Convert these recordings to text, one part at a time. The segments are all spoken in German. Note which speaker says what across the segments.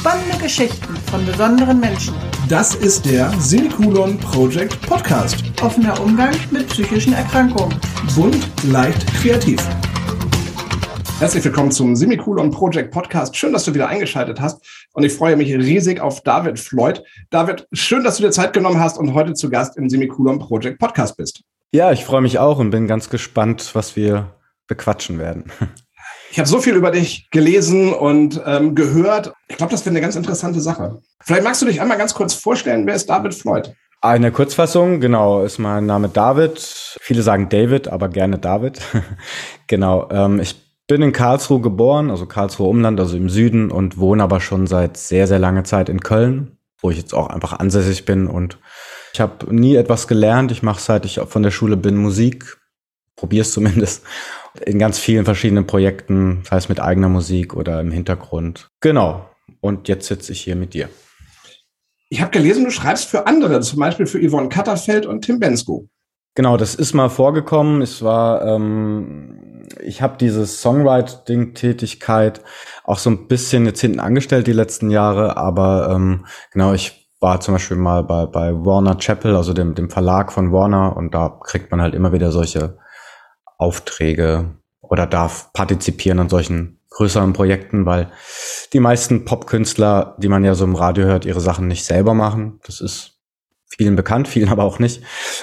Speaker 1: Spannende Geschichten von besonderen Menschen.
Speaker 2: Das ist der Semikolon Project Podcast.
Speaker 1: Offener Umgang mit psychischen Erkrankungen.
Speaker 2: Bunt, leicht, kreativ. Herzlich willkommen zum Semikolon Project Podcast. Schön, dass du wieder eingeschaltet hast. Und ich freue mich riesig auf David Floyd. David, schön, dass du dir Zeit genommen hast und heute zu Gast im Semikolon Project Podcast bist.
Speaker 3: Ja, ich freue mich auch und bin ganz gespannt, was wir bequatschen werden.
Speaker 2: Ich habe so viel über dich gelesen und ähm, gehört. Ich glaube, das wäre eine ganz interessante Sache. Vielleicht magst du dich einmal ganz kurz vorstellen, wer ist David Floyd?
Speaker 3: Eine Kurzfassung, genau, ist mein Name David. Viele sagen David, aber gerne David. genau, ähm, ich bin in Karlsruhe geboren, also Karlsruhe Umland, also im Süden und wohne aber schon seit sehr, sehr langer Zeit in Köln, wo ich jetzt auch einfach ansässig bin und ich habe nie etwas gelernt. Ich mache seit ich von der Schule bin Musik, probiere es zumindest in ganz vielen verschiedenen Projekten, sei es mit eigener Musik oder im Hintergrund. Genau. Und jetzt sitze ich hier mit dir.
Speaker 2: Ich habe gelesen, du schreibst für andere, zum Beispiel für Yvonne Katterfeld und Tim Bensko.
Speaker 3: Genau, das ist mal vorgekommen. Es war, ähm, ich habe diese Songwriting-Tätigkeit auch so ein bisschen jetzt hinten angestellt die letzten Jahre, aber ähm, genau, ich war zum Beispiel mal bei, bei Warner Chapel, also dem, dem Verlag von Warner, und da kriegt man halt immer wieder solche Aufträge oder darf partizipieren an solchen größeren Projekten, weil die meisten Popkünstler, die man ja so im Radio hört, ihre Sachen nicht selber machen. Das ist vielen bekannt, vielen aber auch nicht.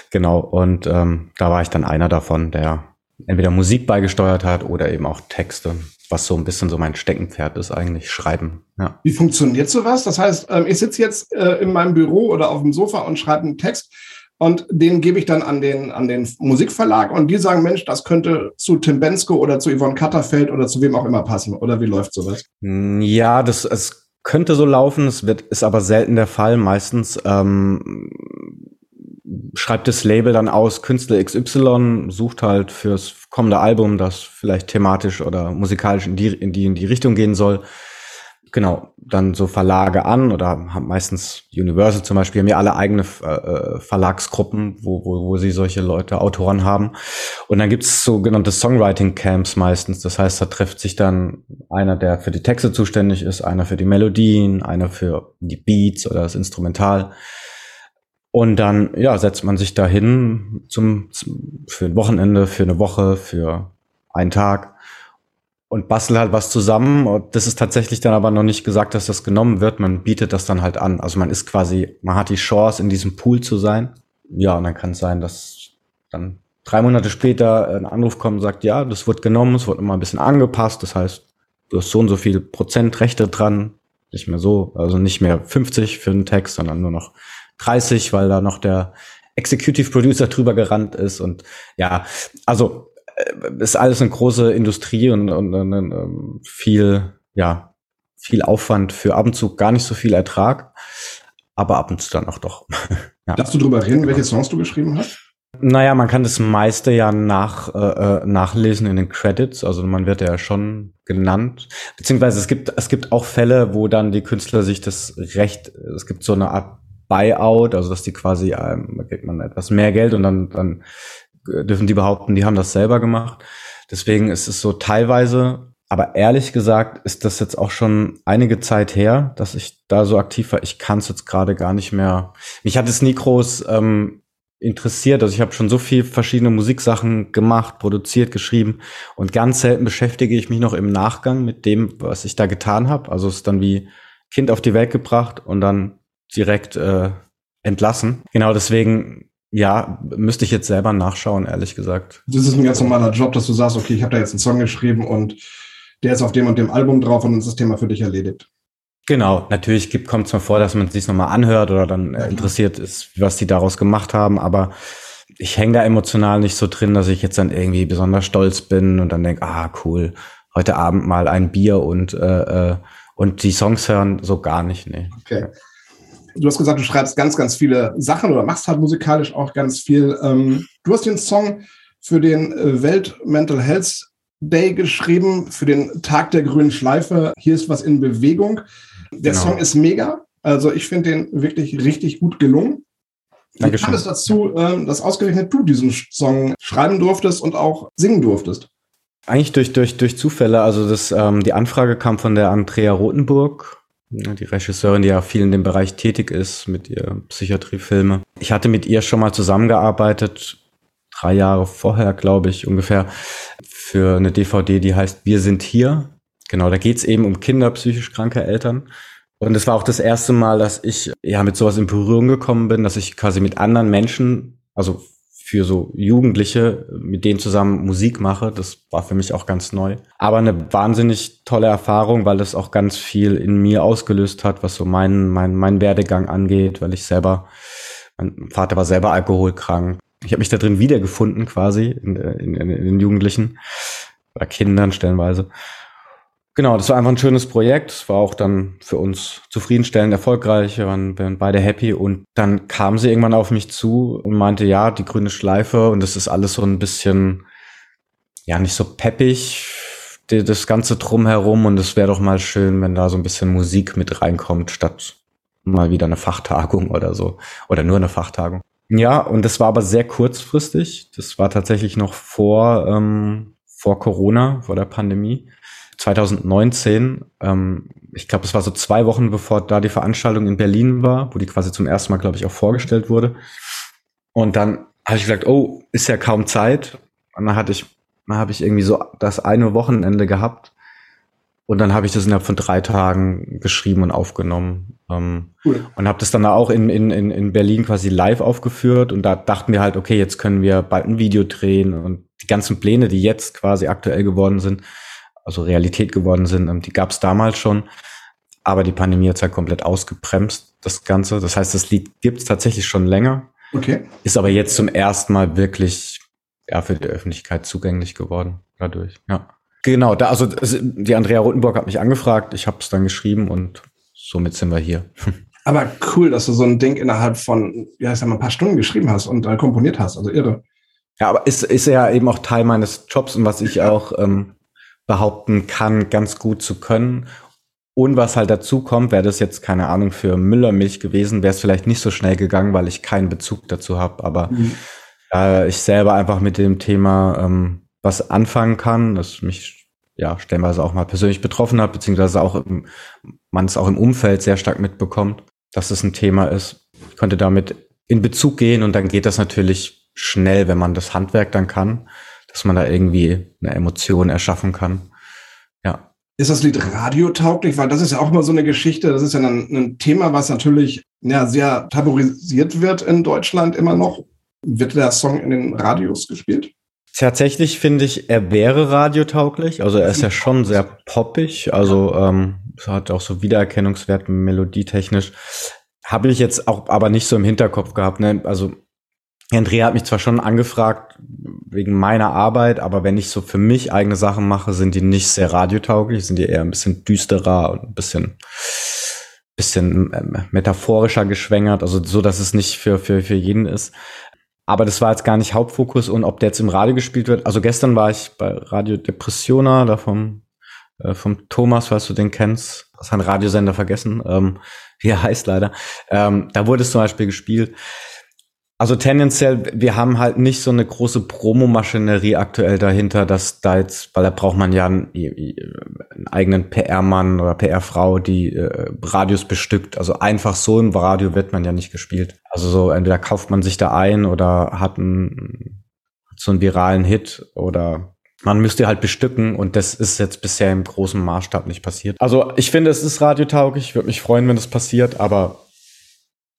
Speaker 3: Genau. Und ähm, da war ich dann einer davon, der entweder Musik beigesteuert hat oder eben auch Texte, was so ein bisschen so mein Steckenpferd ist, eigentlich Schreiben.
Speaker 2: Ja. Wie funktioniert sowas? Das heißt, ähm, ich sitze jetzt äh, in meinem Büro oder auf dem Sofa und schreibe einen Text und den gebe ich dann an den, an den Musikverlag und die sagen, Mensch, das könnte zu Tim Bensko oder zu Yvonne Katterfeld oder zu wem auch immer passen. Oder wie läuft sowas?
Speaker 3: Hm, ja, das, es könnte so laufen, es wird, ist aber selten der Fall. Meistens ähm, schreibt das Label dann aus, Künstler XY sucht halt fürs kommende Album, das vielleicht thematisch oder musikalisch in die, in die, in die Richtung gehen soll genau, dann so Verlage an oder haben meistens Universal zum Beispiel, haben ja alle eigene äh, Verlagsgruppen, wo, wo, wo sie solche Leute, Autoren haben. Und dann gibt's sogenannte Songwriting-Camps meistens. Das heißt, da trifft sich dann einer, der für die Texte zuständig ist, einer für die Melodien, einer für die Beats oder das Instrumental. Und dann, ja, setzt man sich dahin zum, zum, für ein Wochenende, für eine Woche, für einen Tag und bastel halt was zusammen. Das ist tatsächlich dann aber noch nicht gesagt, dass das genommen wird. Man bietet das dann halt an. Also man ist quasi, man hat die Chance, in diesem Pool zu sein. Ja, und dann kann es sein, dass dann drei Monate später ein Anruf kommt und sagt, ja, das wird genommen, es wird immer ein bisschen angepasst. Das heißt, du hast so und so viel Prozent Rechte dran. Nicht mehr so, also nicht mehr 50 für einen Text, sondern nur noch 30, weil da noch der Executive Producer drüber gerannt ist. Und ja, also ist alles eine große Industrie und, und, und, ähm, viel, ja, viel Aufwand für ab und zu gar nicht so viel Ertrag, aber ab und zu dann auch doch.
Speaker 2: ja. Darfst du drüber reden, welche Songs du geschrieben hast?
Speaker 3: Naja, man kann das meiste ja nach, äh, äh, nachlesen in den Credits. Also man wird ja schon genannt. Beziehungsweise es gibt, es gibt auch Fälle, wo dann die Künstler sich das Recht, es gibt so eine Art Buyout, also dass die quasi, ähm, kriegt man etwas mehr Geld und dann, dann dürfen die behaupten, die haben das selber gemacht. Deswegen ist es so teilweise, aber ehrlich gesagt ist das jetzt auch schon einige Zeit her, dass ich da so aktiv war. Ich kann es jetzt gerade gar nicht mehr. Mich hat es nie groß ähm, interessiert. Also ich habe schon so viel verschiedene Musiksachen gemacht, produziert, geschrieben und ganz selten beschäftige ich mich noch im Nachgang mit dem, was ich da getan habe. Also es ist dann wie Kind auf die Welt gebracht und dann direkt äh, entlassen. Genau deswegen ja, müsste ich jetzt selber nachschauen, ehrlich gesagt.
Speaker 2: Das ist ein ganz normaler Job, dass du sagst, okay, ich habe da jetzt einen Song geschrieben und der ist auf dem und dem Album drauf und dann ist das Thema für dich erledigt.
Speaker 3: Genau, natürlich kommt es mal vor, dass man es sich nochmal anhört oder dann äh, interessiert ist, was die daraus gemacht haben, aber ich hänge da emotional nicht so drin, dass ich jetzt dann irgendwie besonders stolz bin und dann denke, ah, cool, heute Abend mal ein Bier und, äh, äh, und die Songs hören, so gar nicht, nee.
Speaker 2: Okay. Du hast gesagt, du schreibst ganz, ganz viele Sachen oder machst halt musikalisch auch ganz viel. Ähm, du hast den Song für den äh, Welt Mental Health Day geschrieben, für den Tag der grünen Schleife. Hier ist was in Bewegung. Der genau. Song ist mega. Also ich finde den wirklich richtig gut gelungen. Wie kam es dazu, ähm, dass ausgerechnet du diesen Song schreiben durftest und auch singen durftest?
Speaker 3: Eigentlich durch, durch, durch Zufälle. Also das, ähm, die Anfrage kam von der Andrea Rothenburg die Regisseurin, die ja viel in dem Bereich tätig ist mit ihr Psychiatriefilme. Ich hatte mit ihr schon mal zusammengearbeitet, drei Jahre vorher, glaube ich, ungefähr, für eine DVD, die heißt Wir sind hier. Genau, da geht's eben um Kinder psychisch kranke Eltern. Und es war auch das erste Mal, dass ich ja mit sowas in Berührung gekommen bin, dass ich quasi mit anderen Menschen, also für so Jugendliche, mit denen zusammen Musik mache. Das war für mich auch ganz neu. Aber eine wahnsinnig tolle Erfahrung, weil das auch ganz viel in mir ausgelöst hat, was so meinen mein, mein Werdegang angeht, weil ich selber, mein Vater war selber alkoholkrank. Ich habe mich da drin wiedergefunden quasi in, in, in, den Jugendlichen oder Kindern stellenweise. Genau, das war einfach ein schönes Projekt. Es war auch dann für uns zufriedenstellend erfolgreich. Wir waren, wir waren beide happy. Und dann kam sie irgendwann auf mich zu und meinte, ja, die grüne Schleife und das ist alles so ein bisschen, ja, nicht so peppig, die, das Ganze drumherum. Und es wäre doch mal schön, wenn da so ein bisschen Musik mit reinkommt, statt mal wieder eine Fachtagung oder so. Oder nur eine Fachtagung. Ja, und das war aber sehr kurzfristig. Das war tatsächlich noch vor, ähm, vor Corona, vor der Pandemie. 2019, ähm, ich glaube, es war so zwei Wochen bevor da die Veranstaltung in Berlin war, wo die quasi zum ersten Mal, glaube ich, auch vorgestellt wurde. Und dann habe ich gesagt, oh, ist ja kaum Zeit. Und dann hatte ich, dann habe ich irgendwie so das eine Wochenende gehabt. Und dann habe ich das innerhalb von drei Tagen geschrieben und aufgenommen. Ähm, cool. Und habe das dann auch in, in, in Berlin quasi live aufgeführt. Und da dachten wir halt, okay, jetzt können wir bald ein Video drehen. Und die ganzen Pläne, die jetzt quasi aktuell geworden sind, also Realität geworden sind. Ähm, die gab es damals schon, aber die Pandemie hat halt komplett ausgebremst, das Ganze. Das heißt, das Lied gibt es tatsächlich schon länger. Okay. Ist aber jetzt zum ersten Mal wirklich ja, für die Öffentlichkeit zugänglich geworden dadurch. Ja. Genau, da, also die Andrea Rotenburg hat mich angefragt, ich habe es dann geschrieben und somit sind wir hier.
Speaker 2: Aber cool, dass du so ein Ding innerhalb von, ja, ich sag mal, ein paar Stunden geschrieben hast und äh, komponiert hast. Also irre.
Speaker 3: Ja, aber ist, ist ja eben auch Teil meines Jobs und was ich auch ähm, behaupten kann, ganz gut zu können. Und was halt dazu kommt, wäre das jetzt keine Ahnung für Müllermilch gewesen, wäre es vielleicht nicht so schnell gegangen, weil ich keinen Bezug dazu habe. Aber mhm. äh, ich selber einfach mit dem Thema ähm, was anfangen kann, das mich ja stellenweise auch mal persönlich betroffen hat, beziehungsweise auch im, man es auch im Umfeld sehr stark mitbekommt, dass es ein Thema ist. Ich konnte damit in Bezug gehen und dann geht das natürlich schnell, wenn man das Handwerk dann kann dass man da irgendwie eine Emotion erschaffen kann. Ja.
Speaker 2: Ist das Lied radiotauglich? Weil das ist ja auch immer so eine Geschichte. Das ist ja ein, ein Thema, was natürlich ja, sehr tabuisiert wird in Deutschland immer noch. Wird der Song in den Radios gespielt?
Speaker 3: Tatsächlich finde ich, er wäre radiotauglich. Also er ist ja schon sehr poppig. Also ähm, hat auch so Wiedererkennungswert melodietechnisch. Habe ich jetzt auch aber nicht so im Hinterkopf gehabt. Ne? Also Andrea hat mich zwar schon angefragt wegen meiner Arbeit, aber wenn ich so für mich eigene Sachen mache, sind die nicht sehr radiotauglich, sind die eher ein bisschen düsterer und ein bisschen bisschen ähm, metaphorischer geschwängert, also so, dass es nicht für, für, für jeden ist. Aber das war jetzt gar nicht Hauptfokus und ob der jetzt im Radio gespielt wird. Also gestern war ich bei Radio Depressiona, da vom, äh, vom Thomas, falls du den kennst, das ist ein Radiosender vergessen, ähm, wie er heißt leider. Ähm, da wurde es zum Beispiel gespielt. Also tendenziell, wir haben halt nicht so eine große Promomaschinerie aktuell dahinter, dass da jetzt, weil da braucht man ja einen, einen eigenen PR-Mann oder PR-Frau, die äh, Radios bestückt. Also einfach so im Radio wird man ja nicht gespielt. Also so entweder kauft man sich da ein oder hat einen, so einen viralen Hit oder man müsste halt bestücken und das ist jetzt bisher im großen Maßstab nicht passiert. Also ich finde, es ist radiotauglich. Ich würde mich freuen, wenn das passiert, aber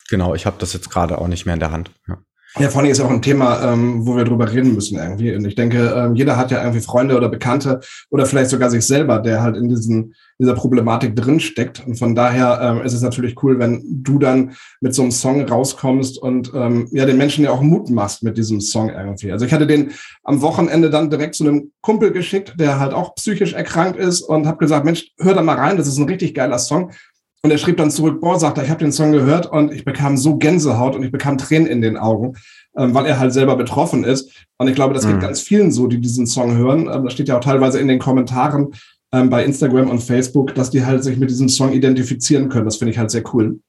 Speaker 3: Genau, ich habe das jetzt gerade auch nicht mehr in der Hand.
Speaker 2: Ja. Ja, vor allem ist auch ein Thema, ähm, wo wir drüber reden müssen irgendwie. Und ich denke, ähm, jeder hat ja irgendwie Freunde oder Bekannte oder vielleicht sogar sich selber, der halt in diesen, dieser Problematik drinsteckt. Und von daher ähm, ist es natürlich cool, wenn du dann mit so einem Song rauskommst und ähm, ja den Menschen ja auch Mut machst mit diesem Song irgendwie. Also ich hatte den am Wochenende dann direkt zu einem Kumpel geschickt, der halt auch psychisch erkrankt ist und habe gesagt, Mensch, hör da mal rein, das ist ein richtig geiler Song. Und er schrieb dann zurück, boah, sagt er, ich habe den Song gehört und ich bekam so Gänsehaut und ich bekam Tränen in den Augen, ähm, weil er halt selber betroffen ist. Und ich glaube, das mhm. geht ganz vielen so, die diesen Song hören. Ähm, das steht ja auch teilweise in den Kommentaren ähm, bei Instagram und Facebook, dass die halt sich mit diesem Song identifizieren können. Das finde ich halt sehr cool.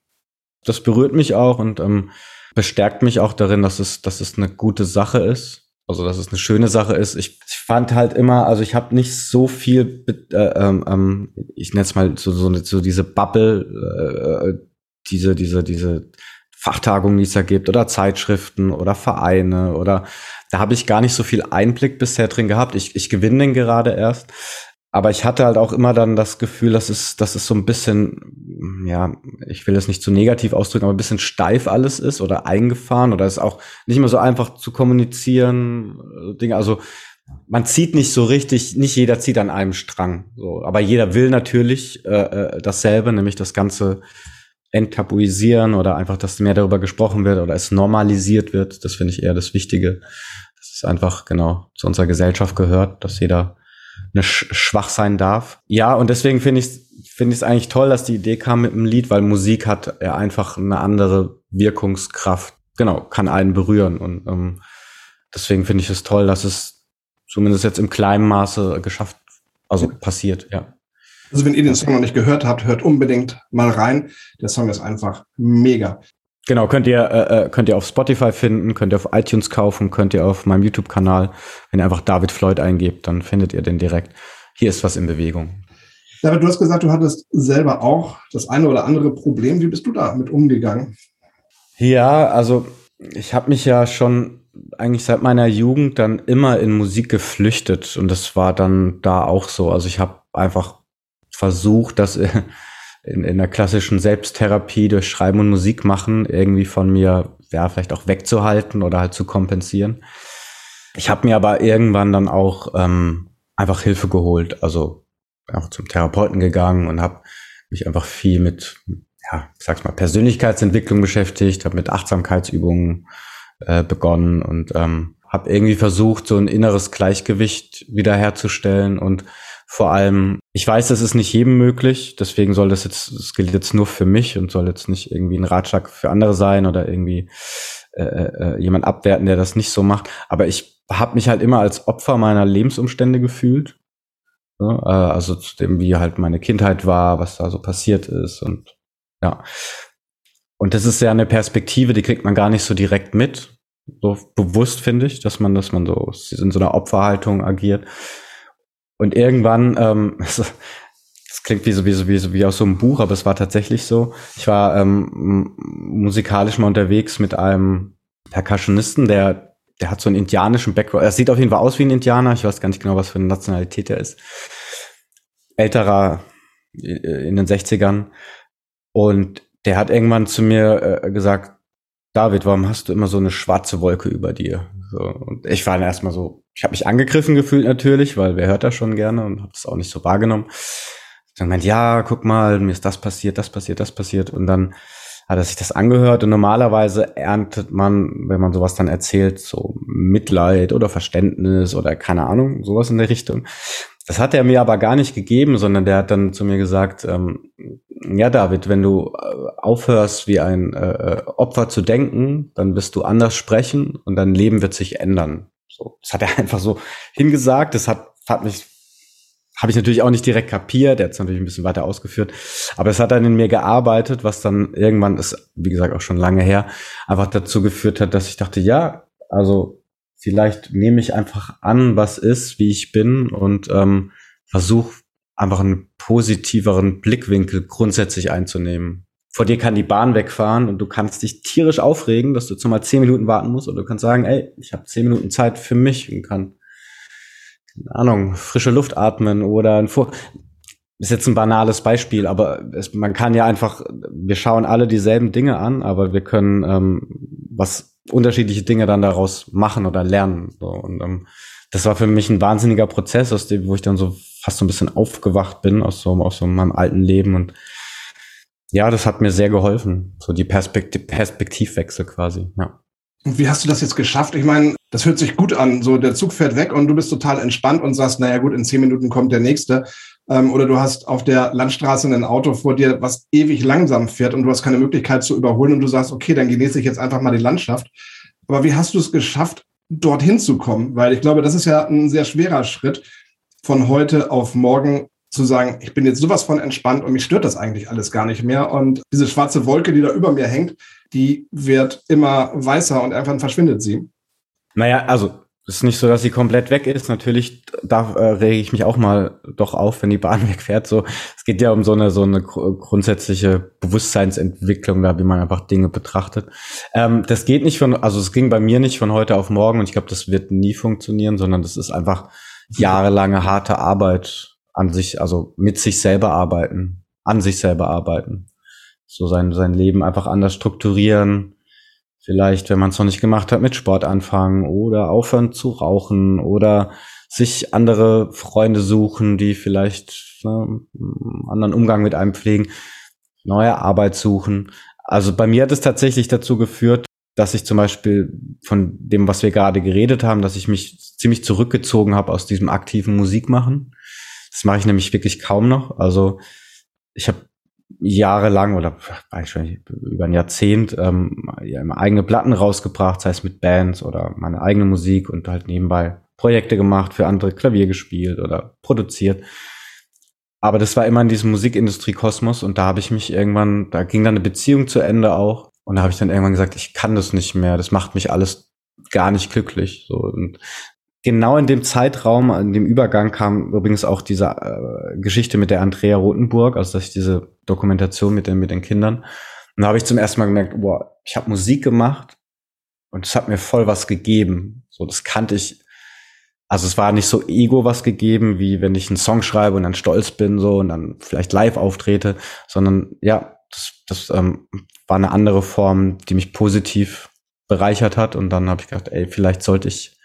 Speaker 3: Das berührt mich auch und ähm, bestärkt mich auch darin, dass es, dass es eine gute Sache ist. Also dass es eine schöne Sache ist. Ich, ich fand halt immer, also ich habe nicht so viel, äh, ähm, ähm, ich nenne es mal so, so, so diese Bubble, äh, diese, diese, diese Fachtagungen, die es da gibt, oder Zeitschriften oder Vereine oder da habe ich gar nicht so viel Einblick bisher drin gehabt. Ich, ich gewinne den gerade erst. Aber ich hatte halt auch immer dann das Gefühl, dass es, dass es so ein bisschen, ja, ich will das nicht zu negativ ausdrücken, aber ein bisschen steif alles ist oder eingefahren oder ist auch nicht mehr so einfach zu kommunizieren, äh, Dinge. Also man zieht nicht so richtig, nicht jeder zieht an einem Strang. So, aber jeder will natürlich äh, äh dasselbe, nämlich das Ganze enttabuisieren oder einfach, dass mehr darüber gesprochen wird oder es normalisiert wird. Das finde ich eher das Wichtige. Das ist einfach genau zu unserer Gesellschaft gehört, dass jeder sch schwach sein darf. Ja, und deswegen finde ich finde ich es eigentlich toll, dass die Idee kam mit dem Lied, weil Musik hat ja einfach eine andere Wirkungskraft. Genau, kann einen berühren und ähm, deswegen finde ich es toll, dass es zumindest jetzt im kleinen Maße geschafft, also passiert, ja.
Speaker 2: Also wenn ihr den Song noch nicht gehört habt, hört unbedingt mal rein. Der Song ist einfach mega.
Speaker 3: Genau, könnt ihr, äh, äh, könnt ihr auf Spotify finden, könnt ihr auf iTunes kaufen, könnt ihr auf meinem YouTube-Kanal, wenn ihr einfach David Floyd eingebt, dann findet ihr den direkt. Hier ist was in Bewegung.
Speaker 2: David, du hast gesagt, du hattest selber auch das eine oder andere Problem. Wie bist du damit umgegangen?
Speaker 3: Ja, also ich habe mich ja schon eigentlich seit meiner Jugend dann immer in Musik geflüchtet und das war dann da auch so. Also ich habe einfach versucht, das in, in der klassischen Selbsttherapie durch Schreiben und Musik machen irgendwie von mir, ja, vielleicht auch wegzuhalten oder halt zu kompensieren. Ich habe mir aber irgendwann dann auch ähm, einfach Hilfe geholt, also auch zum Therapeuten gegangen und habe mich einfach viel mit, ja, ich sag's mal, Persönlichkeitsentwicklung beschäftigt, habe mit Achtsamkeitsübungen äh, begonnen und ähm, habe irgendwie versucht, so ein inneres Gleichgewicht wiederherzustellen und vor allem, ich weiß, das ist nicht jedem möglich, deswegen soll das jetzt, das gilt jetzt nur für mich und soll jetzt nicht irgendwie ein Ratschlag für andere sein oder irgendwie äh, äh, jemand abwerten, der das nicht so macht. Aber ich habe mich halt immer als Opfer meiner Lebensumstände gefühlt. Ja, äh, also zu dem, wie halt meine Kindheit war, was da so passiert ist und ja. Und das ist ja eine Perspektive, die kriegt man gar nicht so direkt mit. So bewusst finde ich, dass man, dass man so in so einer Opferhaltung agiert. Und irgendwann, ähm, das klingt wie so, wie so, wie so, wie aus so einem Buch, aber es war tatsächlich so. Ich war ähm, musikalisch mal unterwegs mit einem Percussionisten, der, der hat so einen indianischen Background. Er sieht auf jeden Fall aus wie ein Indianer. Ich weiß gar nicht genau, was für eine Nationalität er ist. Älterer in den 60ern. Und der hat irgendwann zu mir äh, gesagt, David, warum hast du immer so eine schwarze Wolke über dir? So, und ich war dann erstmal so, ich habe mich angegriffen gefühlt natürlich, weil wer hört das schon gerne und habe das auch nicht so wahrgenommen. Dann meint, ja, guck mal, mir ist das passiert, das passiert, das passiert. Und dann hat er sich das angehört und normalerweise erntet man, wenn man sowas dann erzählt, so Mitleid oder Verständnis oder keine Ahnung, sowas in der Richtung. Das hat er mir aber gar nicht gegeben, sondern der hat dann zu mir gesagt, ähm, ja David, wenn du äh, aufhörst wie ein äh, äh, Opfer zu denken, dann wirst du anders sprechen und dein Leben wird sich ändern. So, das hat er einfach so hingesagt. Das hat, hat mich, habe ich natürlich auch nicht direkt kapiert. Er hat es natürlich ein bisschen weiter ausgeführt, aber es hat dann in mir gearbeitet, was dann irgendwann ist, wie gesagt, auch schon lange her, einfach dazu geführt hat, dass ich dachte, ja, also vielleicht nehme ich einfach an, was ist, wie ich bin und ähm, versuche einfach einen positiveren Blickwinkel grundsätzlich einzunehmen. Vor dir kann die Bahn wegfahren und du kannst dich tierisch aufregen, dass du jetzt mal zehn Minuten warten musst oder du kannst sagen, ey, ich habe zehn Minuten Zeit für mich und kann, keine Ahnung, frische Luft atmen oder ein Vor ist jetzt ein banales Beispiel, aber es, man kann ja einfach, wir schauen alle dieselben Dinge an, aber wir können ähm, was unterschiedliche Dinge dann daraus machen oder lernen. So. Und ähm, das war für mich ein wahnsinniger Prozess, aus dem, wo ich dann so fast so ein bisschen aufgewacht bin aus so, aus so meinem alten Leben. Und ja, das hat mir sehr geholfen. So die Perspektiv Perspektivwechsel quasi, ja.
Speaker 2: Und wie hast du das jetzt geschafft? Ich meine, das hört sich gut an. So, der Zug fährt weg und du bist total entspannt und sagst, naja gut, in zehn Minuten kommt der nächste. Ähm, oder du hast auf der Landstraße ein Auto vor dir, was ewig langsam fährt und du hast keine Möglichkeit zu überholen und du sagst, okay, dann genieße ich jetzt einfach mal die Landschaft. Aber wie hast du es geschafft, dorthin zu kommen? Weil ich glaube, das ist ja ein sehr schwerer Schritt, von heute auf morgen zu sagen, ich bin jetzt sowas von entspannt und mich stört das eigentlich alles gar nicht mehr. Und diese schwarze Wolke, die da über mir hängt, die wird immer weißer und einfach verschwindet sie.
Speaker 3: Naja, also ist nicht so, dass sie komplett weg ist. Natürlich da äh, rege ich mich auch mal doch auf, wenn die Bahn wegfährt. So, es geht ja um so eine so eine grundsätzliche Bewusstseinsentwicklung, da wie man einfach Dinge betrachtet. Ähm, das geht nicht von, also es ging bei mir nicht von heute auf morgen und ich glaube, das wird nie funktionieren, sondern das ist einfach jahrelange harte Arbeit an sich, also mit sich selber arbeiten, an sich selber arbeiten, so sein sein Leben einfach anders strukturieren vielleicht, wenn man es noch nicht gemacht hat, mit Sport anfangen oder aufhören zu rauchen oder sich andere Freunde suchen, die vielleicht ne, einen anderen Umgang mit einem pflegen, neue Arbeit suchen. Also bei mir hat es tatsächlich dazu geführt, dass ich zum Beispiel von dem, was wir gerade geredet haben, dass ich mich ziemlich zurückgezogen habe aus diesem aktiven Musikmachen. Das mache ich nämlich wirklich kaum noch. Also ich habe jahrelang oder eigentlich über ein Jahrzehnt ähm, ja, eigene Platten rausgebracht, sei es mit Bands oder meine eigene Musik und halt nebenbei Projekte gemacht, für andere Klavier gespielt oder produziert. Aber das war immer in diesem Musikindustrie-Kosmos und da habe ich mich irgendwann, da ging dann eine Beziehung zu Ende auch und da habe ich dann irgendwann gesagt, ich kann das nicht mehr, das macht mich alles gar nicht glücklich. So und genau in dem Zeitraum, in dem Übergang kam übrigens auch diese äh, Geschichte mit der Andrea Rothenburg, also dass ich diese Dokumentation mit den, mit den Kindern. Und da habe ich zum ersten Mal gemerkt, boah, ich habe Musik gemacht und es hat mir voll was gegeben. So, das kannte ich. Also es war nicht so ego was gegeben, wie wenn ich einen Song schreibe und dann stolz bin so und dann vielleicht live auftrete, sondern ja, das, das ähm, war eine andere Form, die mich positiv bereichert hat. Und dann habe ich gedacht, ey, vielleicht sollte ich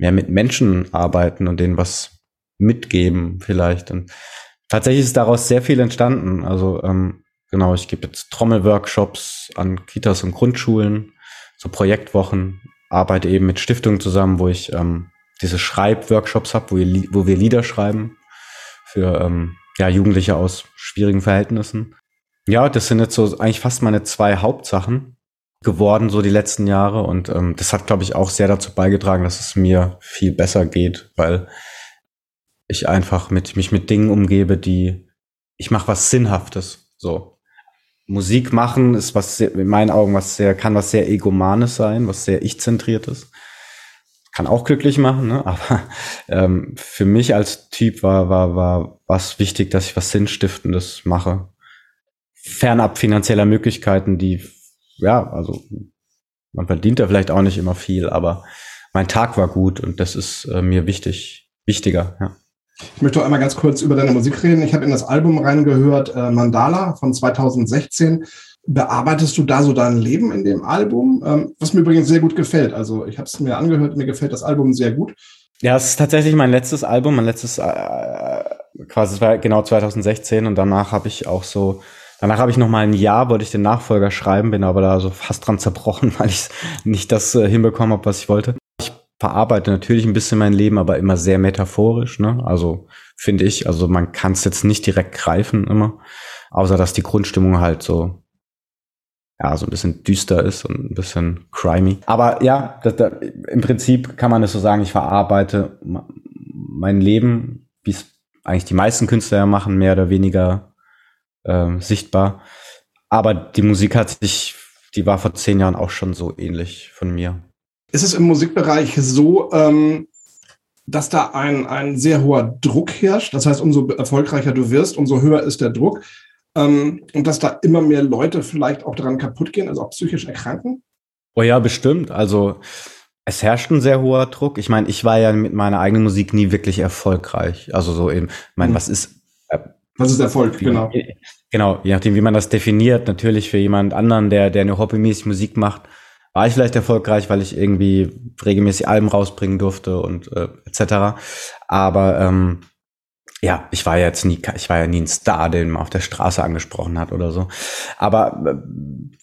Speaker 3: mehr mit Menschen arbeiten und denen was mitgeben vielleicht. Und tatsächlich ist daraus sehr viel entstanden. Also ähm, genau, ich gebe jetzt Trommelworkshops an Kitas und Grundschulen, so Projektwochen, arbeite eben mit Stiftungen zusammen, wo ich ähm, diese Schreibworkshops habe, wo, wo wir Lieder schreiben für ähm, ja, Jugendliche aus schwierigen Verhältnissen. Ja, das sind jetzt so eigentlich fast meine zwei Hauptsachen geworden, so die letzten Jahre. Und ähm, das hat, glaube ich, auch sehr dazu beigetragen, dass es mir viel besser geht, weil ich einfach mit mich mit Dingen umgebe, die ich mache was Sinnhaftes. So Musik machen ist was sehr, in meinen Augen was sehr kann was sehr egomanes sein, was sehr ich-zentriertes. Kann auch glücklich machen, ne? aber ähm, für mich als Typ war war war was wichtig, dass ich was Sinnstiftendes mache, fernab finanzieller Möglichkeiten, die ja, also man verdient da vielleicht auch nicht immer viel, aber mein Tag war gut und das ist äh, mir wichtig, wichtiger, ja.
Speaker 2: Ich möchte auch einmal ganz kurz über deine Musik reden. Ich habe in das Album reingehört, äh, Mandala von 2016. Bearbeitest du da so dein Leben in dem Album? Ähm, was mir übrigens sehr gut gefällt. Also ich habe es mir angehört, mir gefällt das Album sehr gut.
Speaker 3: Ja, es ist tatsächlich mein letztes Album, mein letztes, äh, quasi, es war genau 2016 und danach habe ich auch so Danach habe ich noch mal ein Jahr, wollte ich den Nachfolger schreiben, bin aber da so fast dran zerbrochen, weil ich nicht das äh, hinbekommen habe, was ich wollte. Ich verarbeite natürlich ein bisschen mein Leben, aber immer sehr metaphorisch. Ne? Also finde ich, also man kann es jetzt nicht direkt greifen immer, außer dass die Grundstimmung halt so ja, so ein bisschen düster ist und ein bisschen crimey. Aber ja, das, das, im Prinzip kann man es so sagen, ich verarbeite mein Leben, wie es eigentlich die meisten Künstler ja machen, mehr oder weniger ähm, sichtbar. Aber die Musik hat sich, die war vor zehn Jahren auch schon so ähnlich von mir.
Speaker 2: Ist es im Musikbereich so, ähm, dass da ein, ein sehr hoher Druck herrscht? Das heißt, umso erfolgreicher du wirst, umso höher ist der Druck. Ähm, und dass da immer mehr Leute vielleicht auch daran kaputt gehen, also auch psychisch erkranken?
Speaker 3: Oh ja, bestimmt. Also es herrscht ein sehr hoher Druck. Ich meine, ich war ja mit meiner eigenen Musik nie wirklich erfolgreich. Also so eben, ich meine, mhm. was ist
Speaker 2: was ist Erfolg, genau.
Speaker 3: Genau, je nachdem, wie man das definiert. Natürlich für jemand anderen, der, der nur hobbymäßig Musik macht, war ich vielleicht erfolgreich, weil ich irgendwie regelmäßig Alben rausbringen durfte und äh, etc. Aber ähm, ja, ich war ja jetzt nie, ich war ja nie ein Star, den man auf der Straße angesprochen hat oder so. Aber äh,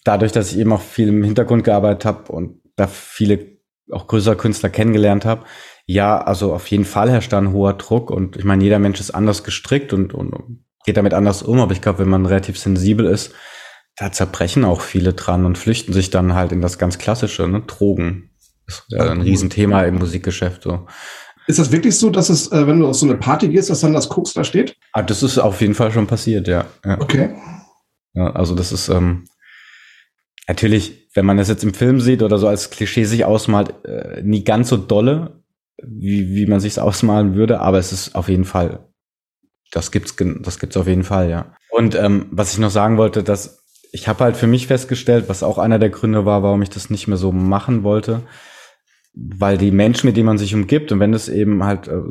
Speaker 3: dadurch, dass ich eben auch viel im Hintergrund gearbeitet habe und da viele auch größere Künstler kennengelernt habe, ja, also auf jeden Fall herrscht da ein hoher Druck und ich meine, jeder Mensch ist anders gestrickt und, und geht damit anders um, aber ich glaube, wenn man relativ sensibel ist, da zerbrechen auch viele dran und flüchten sich dann halt in das ganz klassische, ne? Drogen. Ist ja ein Riesenthema im Musikgeschäft. So.
Speaker 2: Ist das wirklich so, dass es, äh, wenn du auf so eine Party gehst, dass dann das Koks da steht?
Speaker 3: Ah, das ist auf jeden Fall schon passiert, ja. ja.
Speaker 2: Okay.
Speaker 3: Ja, also das ist ähm, natürlich, wenn man das jetzt im Film sieht oder so als Klischee sich ausmalt, äh, nie ganz so dolle, wie, wie man sich's ausmalen würde, aber es ist auf jeden Fall, das gibt's, das gibt's auf jeden Fall, ja. Und ähm, was ich noch sagen wollte, dass ich habe halt für mich festgestellt, was auch einer der Gründe war, warum ich das nicht mehr so machen wollte, weil die Menschen, mit denen man sich umgibt und wenn es eben halt äh, so,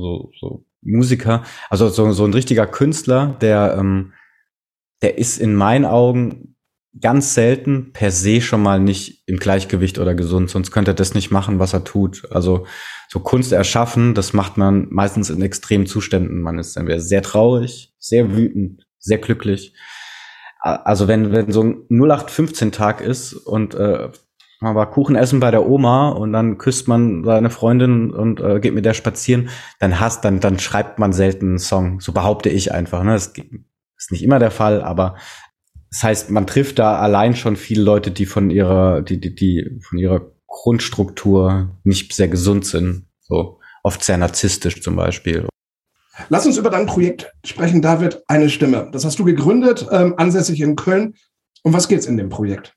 Speaker 3: so, so Musiker, also so, so ein richtiger Künstler, der, ähm, der ist in meinen Augen ganz selten per se schon mal nicht im Gleichgewicht oder gesund, sonst könnte er das nicht machen, was er tut. Also so Kunst erschaffen, das macht man meistens in extremen Zuständen. Man ist entweder sehr traurig, sehr wütend, sehr glücklich. Also wenn, wenn so ein 0815-Tag ist und äh, man war Kuchen essen bei der Oma und dann küsst man seine Freundin und äh, geht mit der spazieren, dann hasst, dann, dann schreibt man selten einen Song. So behaupte ich einfach. Ne? Das ist nicht immer der Fall, aber das heißt, man trifft da allein schon viele Leute, die von ihrer, die, die, die von ihrer Grundstruktur nicht sehr gesund sind. So oft sehr narzisstisch zum Beispiel.
Speaker 2: Lass uns über dein Projekt sprechen, David. Eine Stimme. Das hast du gegründet, ähm, ansässig in Köln. Um was geht's in dem Projekt?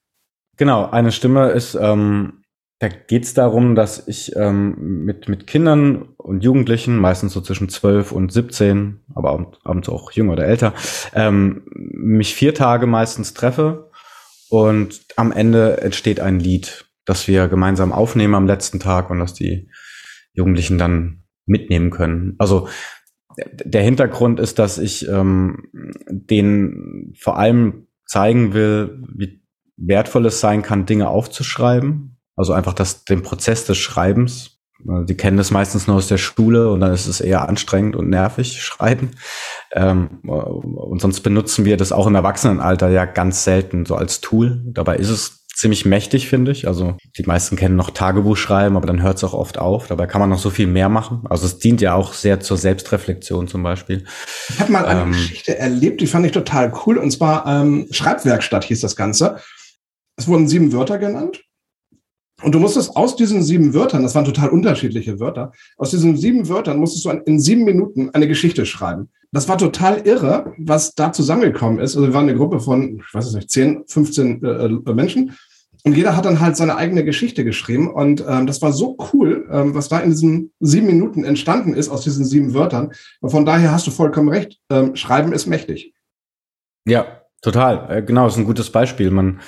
Speaker 3: Genau, eine Stimme ist, ähm, da geht's darum, dass ich ähm, mit, mit Kindern und Jugendlichen, meistens so zwischen 12 und 17, aber abends auch jünger oder älter, ähm, mich vier Tage meistens treffe und am Ende entsteht ein Lied, das wir gemeinsam aufnehmen am letzten Tag und das die Jugendlichen dann mitnehmen können. Also der Hintergrund ist, dass ich ähm, denen vor allem zeigen will, wie wertvoll es sein kann, Dinge aufzuschreiben. Also einfach das, den Prozess des Schreibens. Die kennen das meistens nur aus der Schule und dann ist es eher anstrengend und nervig, schreiben. Ähm, und sonst benutzen wir das auch im Erwachsenenalter ja ganz selten so als Tool. Dabei ist es ziemlich mächtig, finde ich. Also die meisten kennen noch Tagebuch schreiben, aber dann hört es auch oft auf. Dabei kann man noch so viel mehr machen. Also es dient ja auch sehr zur Selbstreflexion zum Beispiel.
Speaker 2: Ich habe mal eine ähm, Geschichte erlebt, die fand ich total cool. Und zwar ähm, Schreibwerkstatt hieß das Ganze. Es wurden sieben Wörter genannt. Und du musstest aus diesen sieben Wörtern, das waren total unterschiedliche Wörter, aus diesen sieben Wörtern musstest du in sieben Minuten eine Geschichte schreiben. Das war total irre, was da zusammengekommen ist. Also wir waren eine Gruppe von, ich weiß nicht, 10, 15 äh, äh, Menschen. Und jeder hat dann halt seine eigene Geschichte geschrieben. Und ähm, das war so cool, ähm, was da in diesen sieben Minuten entstanden ist aus diesen sieben Wörtern. Und von daher hast du vollkommen recht. Ähm, Schreiben ist mächtig.
Speaker 3: Ja, Total, äh, genau, ist ein gutes Beispiel. Man,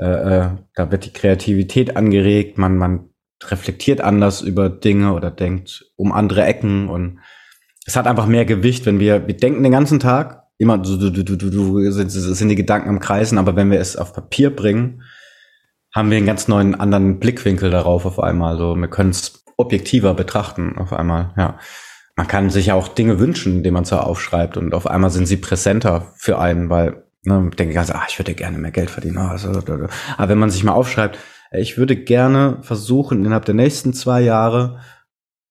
Speaker 3: äh, äh, da wird die Kreativität angeregt, man, man reflektiert anders über Dinge oder denkt um andere Ecken und es hat einfach mehr Gewicht, wenn wir, wir denken den ganzen Tag, immer du, du, du, du, du sind, sind die Gedanken am Kreisen, aber wenn wir es auf Papier bringen, haben wir einen ganz neuen anderen Blickwinkel darauf auf einmal. So, wir können es objektiver betrachten auf einmal, ja. Man kann sich ja auch Dinge wünschen, die man so aufschreibt und auf einmal sind sie präsenter für einen, weil Ne, denke ich also, ah, ich würde gerne mehr Geld verdienen. So, Aber wenn man sich mal aufschreibt, ich würde gerne versuchen, innerhalb der nächsten zwei Jahre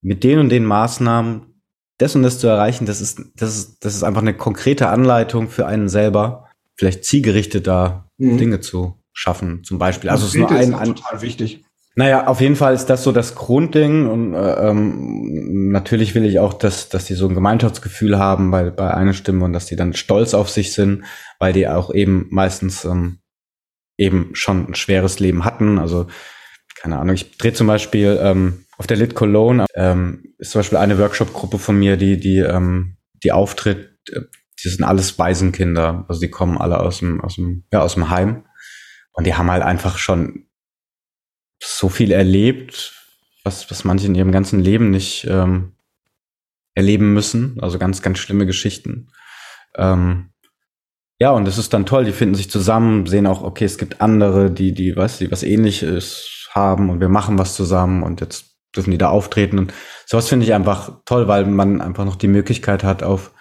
Speaker 3: mit den und den Maßnahmen das und das zu erreichen, das ist, das ist, das ist einfach eine konkrete Anleitung für einen selber, vielleicht zielgerichteter mhm. Dinge zu schaffen, zum Beispiel. Also es ist nur ein,
Speaker 2: ist total wichtig.
Speaker 3: Naja, auf jeden Fall ist das so das Grundding und äh, ähm, natürlich will ich auch, dass, dass die so ein Gemeinschaftsgefühl haben bei, bei einer Stimme und dass die dann stolz auf sich sind, weil die auch eben meistens ähm, eben schon ein schweres Leben hatten. Also keine Ahnung, ich drehe zum Beispiel ähm, auf der Lit Cologne ähm, ist zum Beispiel eine Workshop-Gruppe von mir, die die ähm, die auftritt. Äh, die sind alles Waisenkinder, also die kommen alle aus dem aus dem ja aus dem Heim und die haben halt einfach schon so viel erlebt, was, was manche in ihrem ganzen Leben nicht ähm, erleben müssen. Also ganz, ganz schlimme Geschichten. Ähm, ja, und es ist dann toll, die finden sich zusammen, sehen auch, okay, es gibt andere, die, die, weißt du, was ähnliches haben und wir machen was zusammen und jetzt dürfen die da auftreten. Und sowas finde ich einfach toll, weil man einfach noch die Möglichkeit hat, auf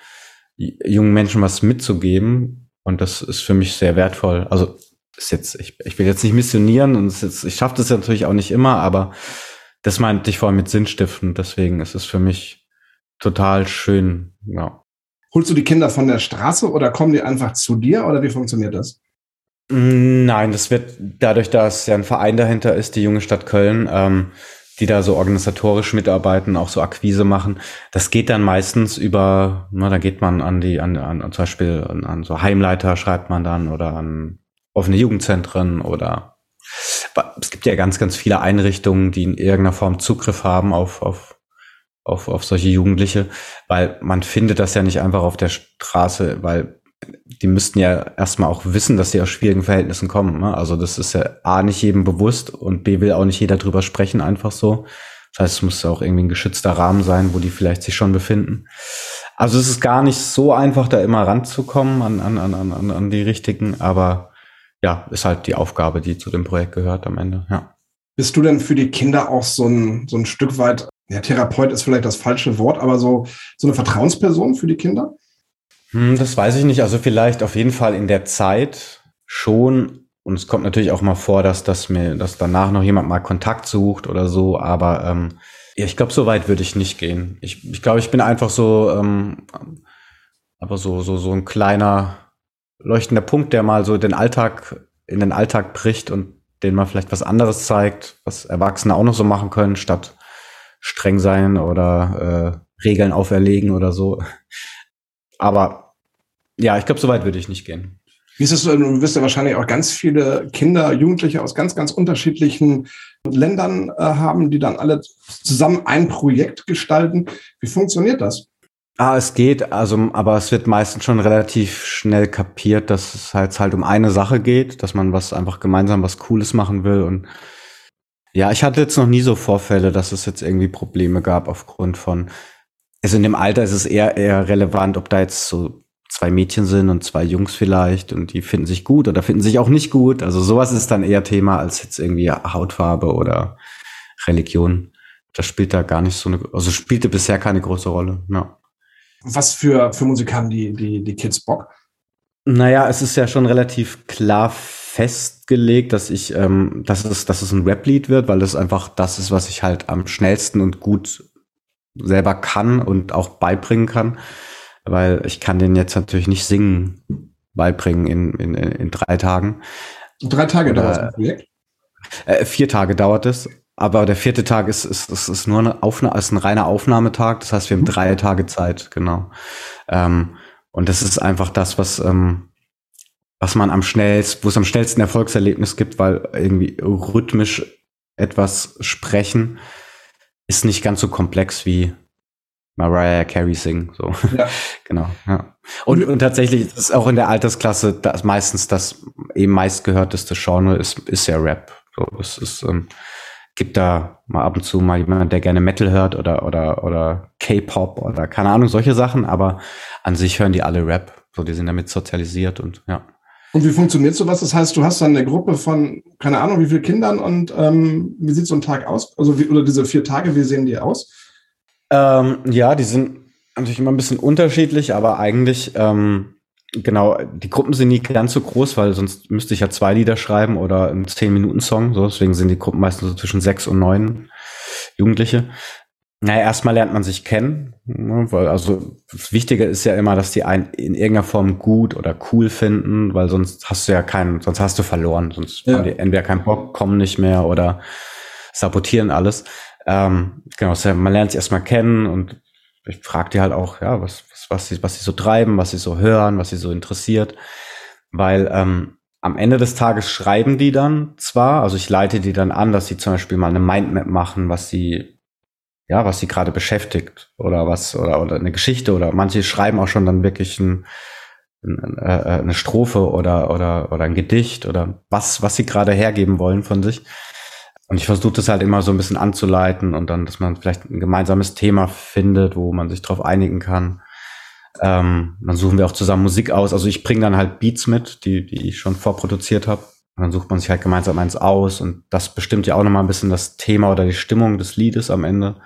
Speaker 3: jungen Menschen was mitzugeben. Und das ist für mich sehr wertvoll. Also ist jetzt, ich, ich will jetzt nicht missionieren und jetzt, ich schaffe das natürlich auch nicht immer, aber das meinte ich vor allem mit Sinnstiften. Deswegen ist es für mich total schön. Ja.
Speaker 2: Holst du die Kinder von der Straße oder kommen die einfach zu dir oder wie funktioniert das?
Speaker 3: Mm, nein, das wird dadurch, dass ja ein Verein dahinter ist, die junge Stadt Köln, ähm, die da so organisatorisch mitarbeiten, auch so Akquise machen. Das geht dann meistens über, na, da geht man an die, an, an zum Beispiel an, an so Heimleiter schreibt man dann oder an offene Jugendzentren oder es gibt ja ganz, ganz viele Einrichtungen, die in irgendeiner Form Zugriff haben auf, auf auf, auf solche Jugendliche, weil man findet das ja nicht einfach auf der Straße, weil die müssten ja erstmal auch wissen, dass sie aus schwierigen Verhältnissen kommen. Ne? Also das ist ja A nicht jedem bewusst und B will auch nicht jeder drüber sprechen, einfach so. Das heißt, es muss auch irgendwie ein geschützter Rahmen sein, wo die vielleicht sich schon befinden. Also es ist gar nicht so einfach, da immer ranzukommen an, an, an, an, an die richtigen, aber ja, ist halt die Aufgabe, die zu dem Projekt gehört am Ende, ja.
Speaker 2: Bist du denn für die Kinder auch so ein, so ein Stück weit, ja, Therapeut ist vielleicht das falsche Wort, aber so, so eine Vertrauensperson für die Kinder?
Speaker 3: Hm, das weiß ich nicht. Also vielleicht auf jeden Fall in der Zeit schon. Und es kommt natürlich auch mal vor, dass, dass mir, dass danach noch jemand mal Kontakt sucht oder so. Aber ähm, ja, ich glaube, so weit würde ich nicht gehen. Ich, ich glaube, ich bin einfach so, ähm, aber so, so, so ein kleiner leuchtender Punkt, der mal so den Alltag in den Alltag bricht und denen man vielleicht was anderes zeigt, was Erwachsene auch noch so machen können, statt streng sein oder äh, Regeln auferlegen oder so. Aber ja, ich glaube, so weit würde ich nicht gehen.
Speaker 2: Wie ist es so? Du wirst ja wahrscheinlich auch ganz viele Kinder, Jugendliche aus ganz, ganz unterschiedlichen Ländern äh, haben, die dann alle zusammen ein Projekt gestalten. Wie funktioniert das?
Speaker 3: Ah, es geht, also, aber es wird meistens schon relativ schnell kapiert, dass es halt, halt um eine Sache geht, dass man was einfach gemeinsam was Cooles machen will und ja, ich hatte jetzt noch nie so Vorfälle, dass es jetzt irgendwie Probleme gab aufgrund von, also in dem Alter ist es eher, eher relevant, ob da jetzt so zwei Mädchen sind und zwei Jungs vielleicht und die finden sich gut oder finden sich auch nicht gut. Also sowas ist dann eher Thema als jetzt irgendwie Hautfarbe oder Religion. Das spielt da gar nicht so eine, also spielte bisher keine große Rolle. Ja.
Speaker 2: Was für, für Musik haben die, die, die Kids Bock?
Speaker 3: Naja, es ist ja schon relativ klar festgelegt, dass ich, ähm, dass es, dass es ein Rap-Lied wird, weil das einfach das ist, was ich halt am schnellsten und gut selber kann und auch beibringen kann. Weil ich kann den jetzt natürlich nicht singen beibringen in, in, in drei Tagen.
Speaker 2: Drei Tage Oder, dauert das Projekt?
Speaker 3: Äh, vier Tage dauert es. Aber der vierte Tag ist, ist, ist, ist nur eine Aufnahme, ist ein reiner Aufnahmetag. Das heißt, wir haben mhm. drei Tage Zeit, genau. Ähm, und das ist einfach das, was, ähm, was man am schnellsten, wo es am schnellsten Erfolgserlebnis gibt, weil irgendwie rhythmisch etwas sprechen ist nicht ganz so komplex wie Mariah Carey singen. So. Ja. genau. Ja. Und, und tatsächlich ist es auch in der Altersklasse das meistens das eben meistgehörteste Genre ist, ist ja Rap. So, es ist, ähm, gibt da mal ab und zu mal jemand, der gerne Metal hört oder, oder, oder K-Pop oder keine Ahnung, solche Sachen, aber an sich hören die alle Rap. So, die sind damit sozialisiert und ja.
Speaker 2: Und wie funktioniert sowas? Das heißt, du hast dann eine Gruppe von, keine Ahnung, wie viele Kindern und ähm, wie sieht so ein Tag aus? Also wie, oder diese vier Tage, wie sehen die aus?
Speaker 3: Ähm, ja, die sind natürlich immer ein bisschen unterschiedlich, aber eigentlich ähm, Genau, die Gruppen sind nie ganz so groß, weil sonst müsste ich ja zwei Lieder schreiben oder einen zehn Minuten Song. So, deswegen sind die Gruppen meistens so zwischen sechs und neun Jugendliche. Naja, erstmal lernt man sich kennen, ne, weil also das Wichtige ist ja immer, dass die einen in irgendeiner Form gut oder cool finden, weil sonst hast du ja keinen, sonst hast du verloren, sonst ja. haben die entweder keinen Bock, kommen nicht mehr oder sabotieren alles. Ähm, genau, man lernt sich erstmal kennen und ich frage die halt auch, ja, was, was sie, was sie so treiben, was sie so hören, was sie so interessiert. Weil ähm, am Ende des Tages schreiben die dann zwar, also ich leite die dann an, dass sie zum Beispiel mal eine Mindmap machen, was sie, ja, was sie gerade beschäftigt oder was, oder, oder eine Geschichte oder manche schreiben auch schon dann wirklich ein, ein, äh, eine Strophe oder, oder, oder ein Gedicht oder was, was sie gerade hergeben wollen von sich. Und ich versuche das halt immer so ein bisschen anzuleiten und dann, dass man vielleicht ein gemeinsames Thema findet, wo man sich darauf einigen kann. Ähm, dann suchen wir auch zusammen Musik aus. Also ich bringe dann halt Beats mit, die, die ich schon vorproduziert habe. Und dann sucht man sich halt gemeinsam eins aus und das bestimmt ja auch nochmal ein bisschen das Thema oder die Stimmung des Liedes am Ende.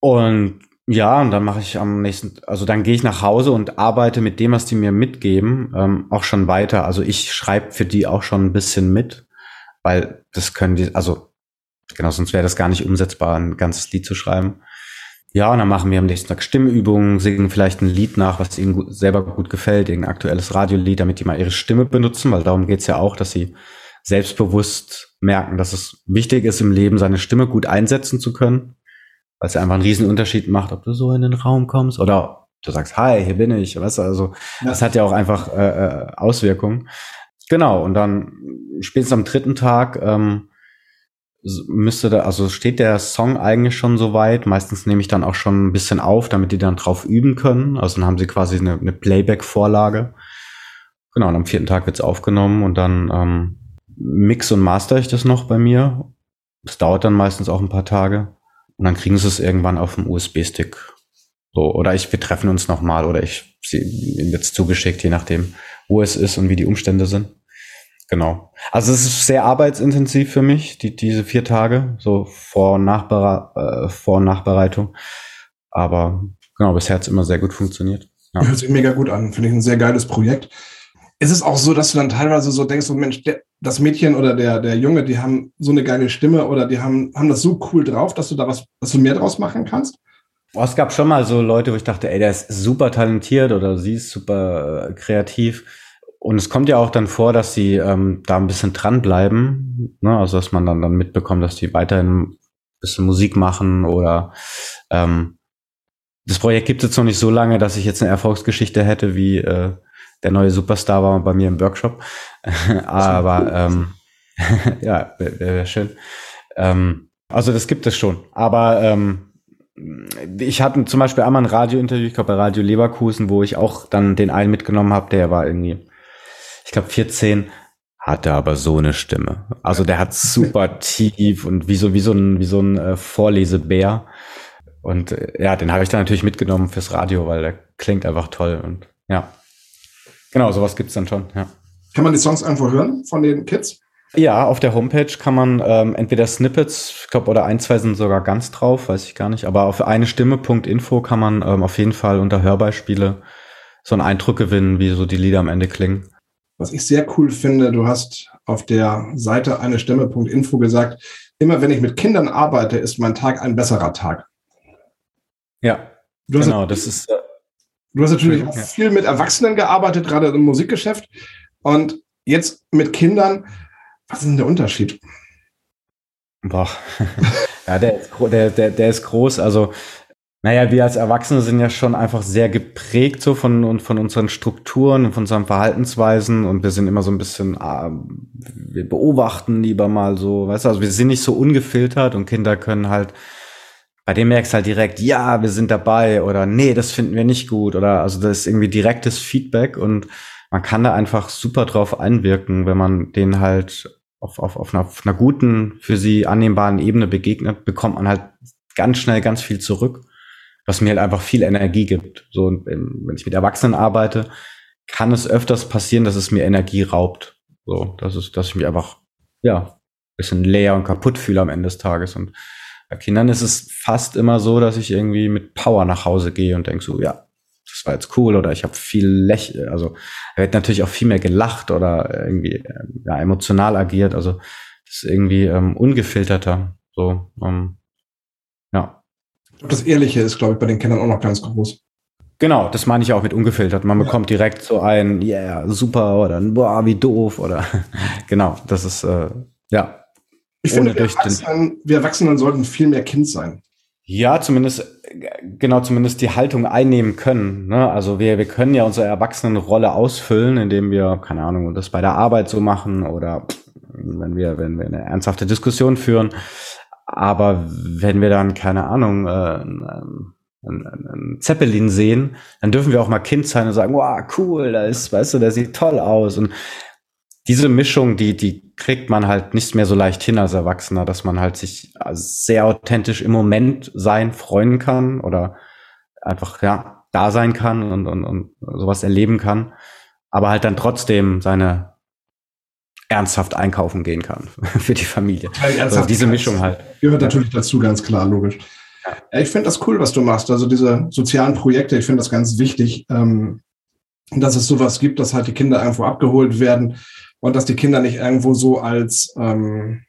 Speaker 3: Und ja, und dann mache ich am nächsten, also dann gehe ich nach Hause und arbeite mit dem, was die mir mitgeben, ähm, auch schon weiter. Also ich schreibe für die auch schon ein bisschen mit, weil das können die, also genau, sonst wäre das gar nicht umsetzbar, ein ganzes Lied zu schreiben. Ja, und dann machen wir am nächsten Tag Stimmübungen, singen vielleicht ein Lied nach, was ihnen gut, selber gut gefällt, irgendein aktuelles Radiolied, damit die mal ihre Stimme benutzen, weil darum geht's ja auch, dass sie selbstbewusst merken, dass es wichtig ist, im Leben seine Stimme gut einsetzen zu können, weil es ja einfach einen riesen Unterschied macht, ob du so in den Raum kommst oder du sagst, hi, hier bin ich, weißt du, also ja. das hat ja auch einfach äh, äh Auswirkungen. Genau, und dann spätestens am dritten Tag ähm, müsste da, also steht der Song eigentlich schon so weit. Meistens nehme ich dann auch schon ein bisschen auf, damit die dann drauf üben können. Also dann haben sie quasi eine, eine Playback-Vorlage. Genau, und am vierten Tag wird's aufgenommen und dann ähm, mix und master ich das noch bei mir. Das dauert dann meistens auch ein paar Tage. Und dann kriegen sie es irgendwann auf dem USB-Stick. So, oder ich, wir treffen uns nochmal oder ich sie jetzt zugeschickt, je nachdem, wo es ist und wie die Umstände sind. Genau. Also es ist sehr arbeitsintensiv für mich, die, diese vier Tage, so Vor- und, Nachbere äh, Vor und Nachbereitung. Aber genau, bisher hat es immer sehr gut funktioniert.
Speaker 2: Ja. Hört sich mega gut an. Finde ich ein sehr geiles Projekt. Ist es auch so, dass du dann teilweise so denkst, so Mensch, der, das Mädchen oder der, der Junge, die haben so eine geile Stimme oder die haben, haben das so cool drauf, dass du da was, dass du mehr draus machen kannst?
Speaker 3: Boah, es gab schon mal so Leute, wo ich dachte, ey, der ist super talentiert oder sie ist super äh, kreativ und es kommt ja auch dann vor, dass sie ähm, da ein bisschen dranbleiben, ne? also dass man dann, dann mitbekommt, dass die weiterhin ein bisschen Musik machen oder ähm, das Projekt gibt es jetzt noch nicht so lange, dass ich jetzt eine Erfolgsgeschichte hätte, wie äh, der neue Superstar war bei mir im Workshop. Aber ähm, ja, wäre wär schön. Ähm, also das gibt es schon. Aber ähm, ich hatte zum Beispiel einmal ein Radiointerview, ich glaube bei Radio Leverkusen, wo ich auch dann den einen mitgenommen habe, der war irgendwie ich glaube 14, hatte aber so eine Stimme. Also der hat super tief und wie so, wie so ein, wie so ein äh, Vorlesebär. Und äh, ja, den habe ich dann natürlich mitgenommen fürs Radio, weil der klingt einfach toll. Und ja, genau, sowas gibt's dann schon, ja.
Speaker 2: Kann man die Songs einfach hören von den Kids?
Speaker 3: Ja, auf der Homepage kann man ähm, entweder Snippets, ich glaube, oder ein, zwei sind sogar ganz drauf, weiß ich gar nicht. Aber auf eine Stimme.info kann man ähm, auf jeden Fall unter Hörbeispiele so einen Eindruck gewinnen, wie so die Lieder am Ende klingen.
Speaker 2: Was ich sehr cool finde, du hast auf der Seite eine Stimme.info gesagt, immer wenn ich mit Kindern arbeite, ist mein Tag ein besserer Tag.
Speaker 3: Ja, genau, das ist. Äh,
Speaker 2: du hast natürlich auch viel mit Erwachsenen gearbeitet, gerade im Musikgeschäft. Und jetzt mit Kindern, was ist denn der Unterschied?
Speaker 3: Boah. ja, der ist, der, der, der ist groß. Also naja, wir als Erwachsene sind ja schon einfach sehr geprägt so von, und von unseren Strukturen und von unseren Verhaltensweisen. Und wir sind immer so ein bisschen, ah, wir beobachten lieber mal so, weißt du, also wir sind nicht so ungefiltert und Kinder können halt, bei dem merkst du halt direkt, ja, wir sind dabei oder nee, das finden wir nicht gut oder also das ist irgendwie direktes Feedback und man kann da einfach super drauf einwirken, wenn man den halt auf, auf, auf, einer, auf einer guten, für sie annehmbaren Ebene begegnet, bekommt man halt ganz schnell ganz viel zurück was mir halt einfach viel Energie gibt. So, wenn ich mit Erwachsenen arbeite, kann es öfters passieren, dass es mir Energie raubt. So, das ist, dass ich mich einfach, ja, bisschen leer und kaputt fühle am Ende des Tages. Und bei Kindern ist es fast immer so, dass ich irgendwie mit Power nach Hause gehe und denke so, ja, das war jetzt cool oder ich habe viel Läch, also er wird natürlich auch viel mehr gelacht oder irgendwie ja, emotional agiert. Also das ist irgendwie ähm, ungefilterter. So, ähm,
Speaker 2: das Ehrliche ist, glaube ich, bei den Kindern auch noch ganz groß.
Speaker 3: Genau, das meine ich auch mit ungefiltert. Man ja. bekommt direkt so ein, yeah, super oder boah, wie doof oder genau, das ist äh, ja.
Speaker 2: Ich finde, wir Erwachsenen, wir Erwachsenen sollten viel mehr Kind sein.
Speaker 3: Ja, zumindest genau, zumindest die Haltung einnehmen können. Ne? Also wir, wir können ja unsere Erwachsenenrolle ausfüllen, indem wir, keine Ahnung, das bei der Arbeit so machen oder wenn wir, wenn wir eine ernsthafte Diskussion führen. Aber wenn wir dann, keine Ahnung, äh, einen, einen Zeppelin sehen, dann dürfen wir auch mal Kind sein und sagen, wow, cool, da ist, weißt du, der sieht toll aus. Und diese Mischung, die, die kriegt man halt nicht mehr so leicht hin als Erwachsener, dass man halt sich sehr authentisch im Moment sein freuen kann oder einfach, ja, da sein kann und, und, und sowas erleben kann, aber halt dann trotzdem seine ernsthaft einkaufen gehen kann für die Familie. Also diese Mischung halt.
Speaker 2: Gehört natürlich dazu, ganz klar, logisch. Ja. Ich finde das cool, was du machst. Also diese sozialen Projekte, ich finde das ganz wichtig, ähm, dass es sowas gibt, dass halt die Kinder irgendwo abgeholt werden und dass die Kinder nicht irgendwo so als, ähm,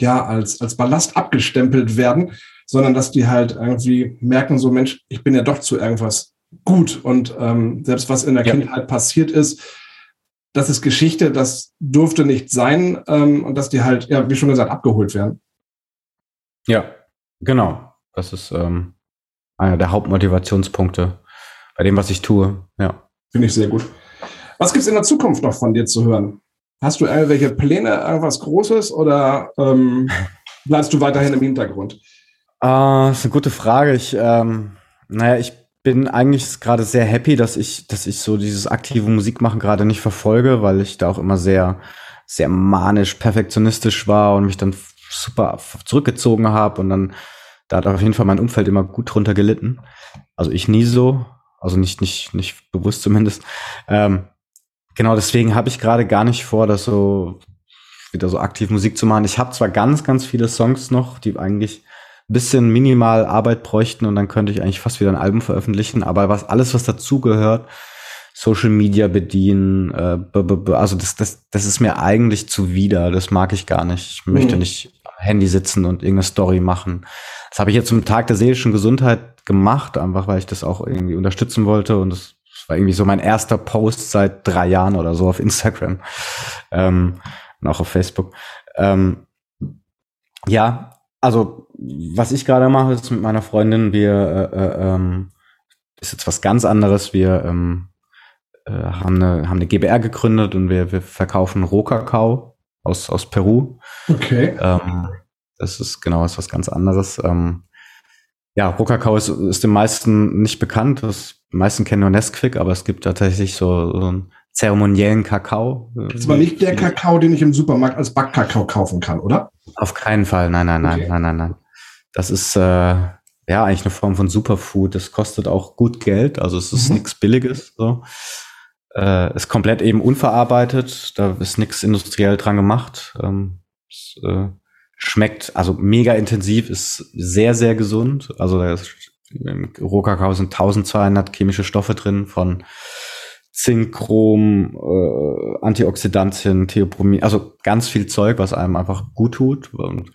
Speaker 2: ja, als, als Ballast abgestempelt werden, sondern dass die halt irgendwie merken, so Mensch, ich bin ja doch zu irgendwas gut und ähm, selbst was in der ja. Kindheit passiert ist, das ist Geschichte, das durfte nicht sein ähm, und dass die halt, ja, wie schon gesagt, abgeholt werden.
Speaker 3: Ja, genau. Das ist ähm, einer der Hauptmotivationspunkte bei dem, was ich tue. Ja.
Speaker 2: Finde ich sehr gut. Was gibt es in der Zukunft noch von dir zu hören? Hast du irgendwelche Pläne, irgendwas Großes oder? Ähm bleibst du weiterhin im Hintergrund?
Speaker 3: Äh, das ist eine gute Frage. Ich, ähm, naja, ich bin eigentlich gerade sehr happy, dass ich, dass ich so dieses aktive Musikmachen gerade nicht verfolge, weil ich da auch immer sehr, sehr manisch, perfektionistisch war und mich dann super zurückgezogen habe und dann da hat auf jeden Fall mein Umfeld immer gut drunter gelitten. Also ich nie so, also nicht nicht nicht bewusst zumindest. Ähm, genau deswegen habe ich gerade gar nicht vor, das so wieder so aktiv Musik zu machen. Ich habe zwar ganz ganz viele Songs noch, die eigentlich bisschen minimal Arbeit bräuchten und dann könnte ich eigentlich fast wieder ein Album veröffentlichen. Aber was alles, was dazugehört, Social Media bedienen, äh, also das, das, das ist mir eigentlich zuwider. Das mag ich gar nicht. Ich möchte mhm. nicht Handy sitzen und irgendeine Story machen. Das habe ich jetzt zum Tag der seelischen Gesundheit gemacht, einfach weil ich das auch irgendwie unterstützen wollte und das war irgendwie so mein erster Post seit drei Jahren oder so auf Instagram ähm, und auch auf Facebook. Ähm, ja, also was ich gerade mache, ist mit meiner Freundin, wir äh, äh, ähm, ist jetzt was ganz anderes. Wir ähm, äh, haben, eine, haben eine GBR gegründet und wir, wir verkaufen Rohkakao aus, aus Peru.
Speaker 2: Okay.
Speaker 3: Ähm, das ist genau was, was ganz anderes. Ähm, ja, Rohkakao ist, ist den meisten nicht bekannt. Das, die meisten kennen nur Nesquik, aber es gibt tatsächlich so, so einen zeremoniellen Kakao.
Speaker 2: Das ist aber nicht der Kakao, den ich im Supermarkt als Backkakao kaufen kann, oder?
Speaker 3: Auf keinen Fall, nein, nein, nein, okay. nein, nein, nein. Das ist äh, ja eigentlich eine Form von Superfood. Das kostet auch gut Geld, also es ist mhm. nichts Billiges. So. Äh, ist komplett eben unverarbeitet, da ist nichts industriell dran gemacht. Ähm, es, äh, schmeckt also mega intensiv, ist sehr, sehr gesund. Also im Rohkakao sind 1200 chemische Stoffe drin von Zink, Chrom, äh, Antioxidantien, Theopromin, also ganz viel Zeug, was einem einfach gut tut. Und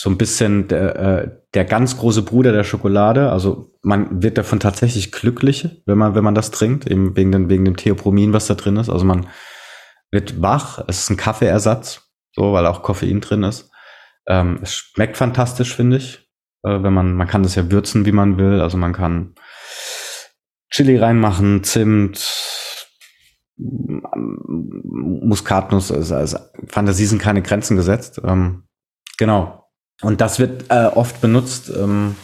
Speaker 3: so ein bisschen der, äh, der ganz große Bruder der Schokolade. Also man wird davon tatsächlich glücklich, wenn man, wenn man das trinkt, eben wegen, den, wegen dem Theopromin, was da drin ist. Also man wird wach, es ist ein Kaffeeersatz, so, weil auch Koffein drin ist. Ähm, es schmeckt fantastisch, finde ich. Äh, wenn man, man kann das ja würzen, wie man will. Also man kann Chili reinmachen, Zimt, Muskatnuss, also, also Fantasie sind keine Grenzen gesetzt. Ähm, genau. Und das wird äh, oft benutzt, ähm,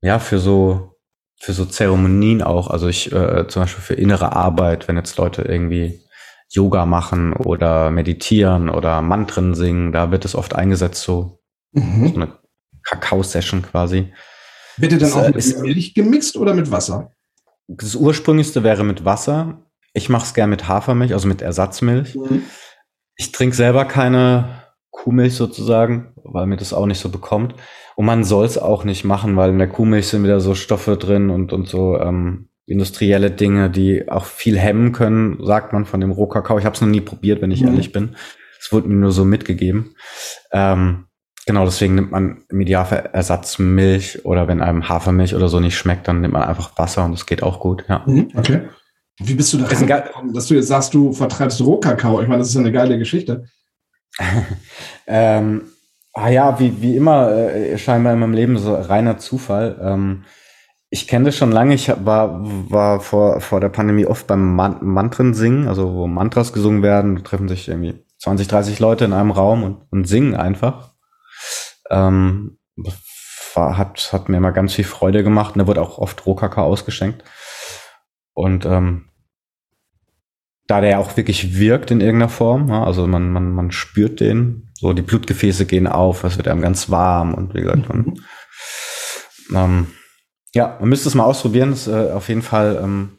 Speaker 3: ja, für so, für so Zeremonien auch. Also ich, äh, zum Beispiel für innere Arbeit, wenn jetzt Leute irgendwie Yoga machen oder meditieren oder Mantren singen, da wird es oft eingesetzt, so, mhm. so eine Kakao-Session quasi.
Speaker 2: Wird ihr dann das, auch mit ist, Milch gemixt oder mit Wasser?
Speaker 3: Das ursprünglichste wäre mit Wasser. Ich mache es gern mit Hafermilch, also mit Ersatzmilch. Mhm. Ich trinke selber keine Kuhmilch sozusagen, weil mir das auch nicht so bekommt. Und man soll es auch nicht machen, weil in der Kuhmilch sind wieder so Stoffe drin und, und so ähm, industrielle Dinge, die auch viel hemmen können, sagt man von dem Rohkakao. Ich habe es noch nie probiert, wenn ich mhm. ehrlich bin. Es wurde mir nur so mitgegeben. Ähm, Genau, deswegen nimmt man im Idealfall Ersatzmilch oder wenn einem Hafermilch oder so nicht schmeckt, dann nimmt man einfach Wasser und das geht auch gut. Ja.
Speaker 2: Mhm, okay. Wie bist du da gekommen, dass du jetzt sagst, du vertreibst Rohkakao? Ich meine, das ist ja eine geile Geschichte.
Speaker 3: ähm, ah ja, wie, wie immer, äh, scheinbar in meinem Leben so reiner Zufall. Ähm, ich kenne das schon lange. Ich war, war vor, vor der Pandemie oft beim Man Mantren singen, also wo Mantras gesungen werden, treffen sich irgendwie 20, 30 Leute in einem Raum und, und singen einfach. Ähm, war, hat, hat mir immer ganz viel Freude gemacht und da wird auch oft Rohkakao ausgeschenkt. Und ähm, da der auch wirklich wirkt in irgendeiner Form, ja, also man, man, man spürt den, so die Blutgefäße gehen auf, es wird einem ganz warm und wie gesagt, man, ähm, ja, man müsste es mal ausprobieren, das, äh, auf jeden Fall, ähm,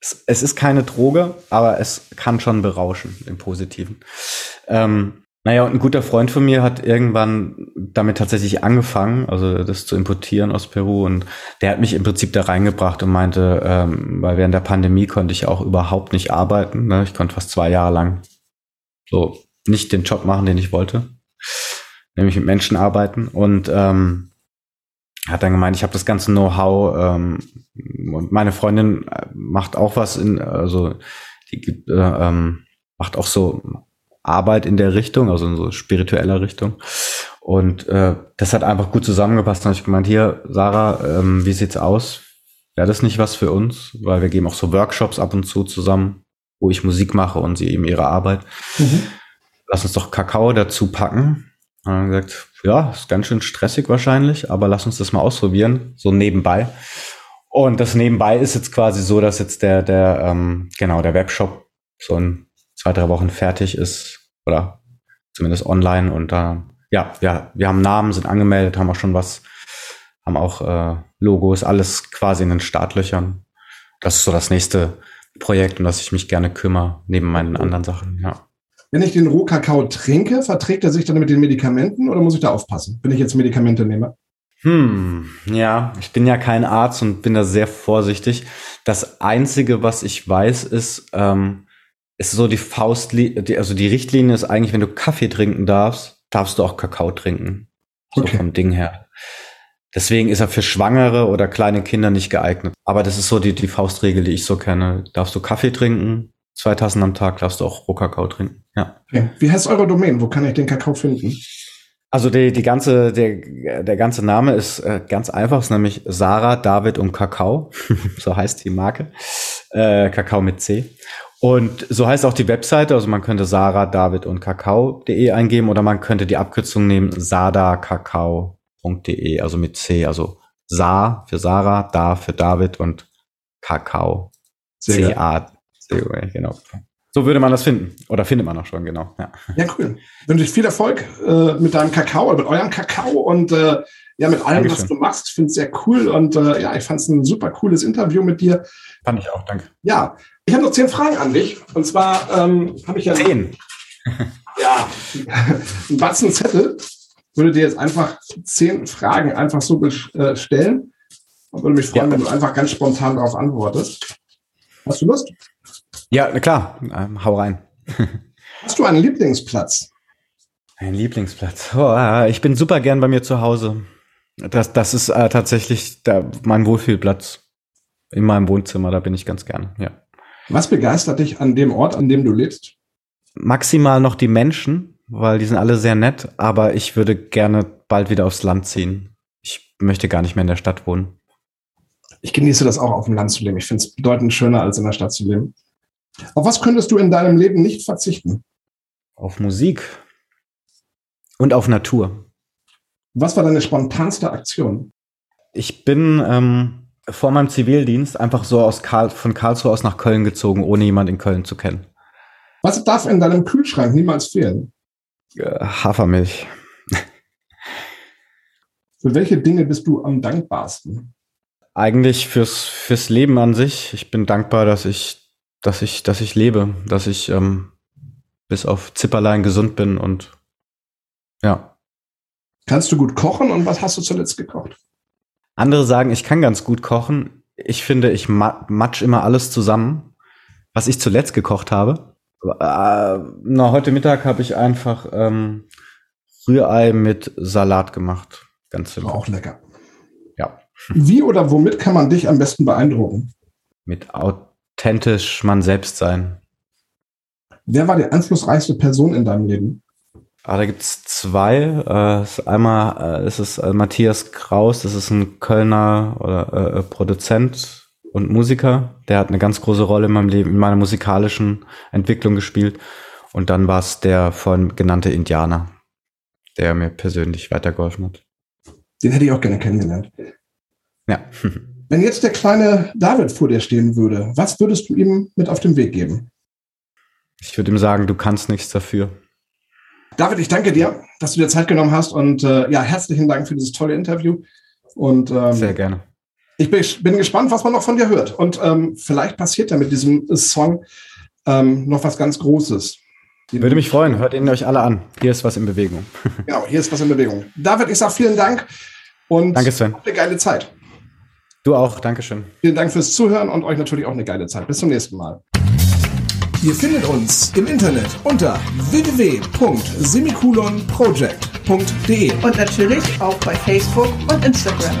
Speaker 3: es, es, ist keine Droge, aber es kann schon berauschen im Positiven. Ähm, naja, und ein guter Freund von mir hat irgendwann damit tatsächlich angefangen, also das zu importieren aus Peru. Und der hat mich im Prinzip da reingebracht und meinte, ähm, weil während der Pandemie konnte ich auch überhaupt nicht arbeiten. Ne? Ich konnte fast zwei Jahre lang so nicht den Job machen, den ich wollte, nämlich mit Menschen arbeiten. Und ähm, hat dann gemeint, ich habe das ganze Know-how ähm, und meine Freundin macht auch was in, also die äh, ähm, macht auch so Arbeit in der Richtung, also in so spiritueller Richtung. Und äh, das hat einfach gut zusammengepasst. Dann habe ich gemeint, hier, Sarah, ähm, wie sieht's aus? Wäre das nicht was für uns? Weil wir geben auch so Workshops ab und zu zusammen, wo ich Musik mache und sie eben ihre Arbeit. Mhm. Lass uns doch Kakao dazu packen. Und dann gesagt, ja, ist ganz schön stressig wahrscheinlich, aber lass uns das mal ausprobieren, so nebenbei. Und das nebenbei ist jetzt quasi so, dass jetzt der, der, ähm, genau, der Webshop so in zwei, drei Wochen fertig ist oder zumindest online und da, ja, ja, wir haben Namen, sind angemeldet, haben auch schon was, haben auch äh, Logos, alles quasi in den Startlöchern. Das ist so das nächste Projekt, um das ich mich gerne kümmere, neben meinen anderen Sachen, ja.
Speaker 2: Wenn ich den Rohkakao trinke, verträgt er sich dann mit den Medikamenten oder muss ich da aufpassen, wenn ich jetzt Medikamente nehme?
Speaker 3: Hm, ja, ich bin ja kein Arzt und bin da sehr vorsichtig. Das Einzige, was ich weiß, ist, ähm, ist so die Faust, also die Richtlinie ist eigentlich, wenn du Kaffee trinken darfst, darfst du auch Kakao trinken. So okay. vom Ding her. Deswegen ist er für Schwangere oder kleine Kinder nicht geeignet. Aber das ist so die, die Faustregel, die ich so kenne. Darfst du Kaffee trinken, zwei Tassen am Tag darfst du auch Rohkakao trinken. Ja.
Speaker 2: Okay. Wie heißt eure Domain? Wo kann ich den Kakao finden?
Speaker 3: Also die, die ganze, der, der ganze Name ist äh, ganz einfach, ist nämlich Sarah, David und Kakao. so heißt die Marke. Äh, Kakao mit C. Und so heißt auch die Webseite, also man könnte Sarah, David und Kakao.de eingeben oder man könnte die Abkürzung nehmen, sadakakao.de, also mit C, also Sa für Sarah, Da für David und Kakao. C-A, genau. So würde man das finden. Oder findet man auch schon, genau.
Speaker 2: Ja, ja cool. Wünsche ich viel Erfolg äh, mit deinem Kakao oder mit eurem Kakao und äh, ja, mit allem, Dankeschön. was du machst. Finde es sehr cool und äh, ja, ich fand es ein super cooles Interview mit dir.
Speaker 3: Fand ich auch, danke.
Speaker 2: Ja, ich habe noch zehn Fragen an dich. Und zwar ähm, habe ich ja.
Speaker 3: Zehn.
Speaker 2: ja, ein Batzen Zettel. Würde dir jetzt einfach zehn Fragen einfach so äh, stellen. Und würde mich freuen, ja. wenn du einfach ganz spontan darauf antwortest. Hast du Lust?
Speaker 3: Ja, na klar. Ähm, hau rein.
Speaker 2: Hast du einen Lieblingsplatz?
Speaker 3: Ein Lieblingsplatz. Oh, ich bin super gern bei mir zu Hause. Das, das ist äh, tatsächlich der, mein Wohlfühlplatz in meinem Wohnzimmer. Da bin ich ganz gern. Ja.
Speaker 2: Was begeistert dich an dem Ort, an dem du lebst?
Speaker 3: Maximal noch die Menschen, weil die sind alle sehr nett. Aber ich würde gerne bald wieder aufs Land ziehen. Ich möchte gar nicht mehr in der Stadt wohnen.
Speaker 2: Ich genieße das auch, auf dem Land zu leben. Ich finde es bedeutend schöner, als in der Stadt zu leben. Auf was könntest du in deinem Leben nicht verzichten?
Speaker 3: Auf Musik und auf Natur.
Speaker 2: Was war deine spontanste Aktion?
Speaker 3: Ich bin ähm, vor meinem Zivildienst einfach so aus Karl, von Karlsruhe aus nach Köln gezogen, ohne jemand in Köln zu kennen.
Speaker 2: Was darf in deinem Kühlschrank niemals fehlen?
Speaker 3: Äh, Hafermilch.
Speaker 2: Für welche Dinge bist du am dankbarsten?
Speaker 3: Eigentlich fürs, fürs Leben an sich. Ich bin dankbar, dass ich dass ich, dass ich lebe, dass ich ähm, bis auf Zipperlein gesund bin und ja.
Speaker 2: Kannst du gut kochen und was hast du zuletzt gekocht?
Speaker 3: Andere sagen, ich kann ganz gut kochen. Ich finde, ich matsch immer alles zusammen, was ich zuletzt gekocht habe. Äh, na, heute Mittag habe ich einfach ähm, Rührei mit Salat gemacht. Ganz
Speaker 2: simpel. Auch lecker.
Speaker 3: Ja.
Speaker 2: Wie oder womit kann man dich am besten beeindrucken?
Speaker 3: Mit authentisch man selbst sein.
Speaker 2: Wer war die einflussreichste Person in deinem Leben?
Speaker 3: Ah, da gibt's zwei. Äh, einmal äh, ist es äh, Matthias Kraus, das ist ein Kölner oder, äh, äh, Produzent und Musiker. Der hat eine ganz große Rolle in meinem Leben, in meiner musikalischen Entwicklung gespielt. Und dann war es der von genannte Indianer, der mir persönlich weitergeholfen hat.
Speaker 2: Den hätte ich auch gerne kennengelernt.
Speaker 3: Ja.
Speaker 2: Wenn jetzt der kleine David vor dir stehen würde, was würdest du ihm mit auf den Weg geben?
Speaker 3: Ich würde ihm sagen, du kannst nichts dafür.
Speaker 2: David, ich danke dir, dass du dir Zeit genommen hast und äh, ja, herzlichen Dank für dieses tolle Interview. Und ähm,
Speaker 3: sehr gerne.
Speaker 2: Ich bin, bin, gespannt, was man noch von dir hört. Und ähm, vielleicht passiert ja mit diesem Song ähm, noch was ganz Großes.
Speaker 3: Würde mich freuen. Hört ihn euch alle an. Hier ist was in Bewegung.
Speaker 2: Genau, hier ist was in Bewegung. David, ich sage vielen Dank und
Speaker 3: Danke, Sven.
Speaker 2: eine geile Zeit.
Speaker 3: Du auch, Dankeschön.
Speaker 2: Vielen Dank fürs Zuhören und euch natürlich auch eine geile Zeit. Bis zum nächsten Mal. Ihr findet uns im Internet unter www.semikolonproject.de
Speaker 1: und natürlich auch bei Facebook und Instagram.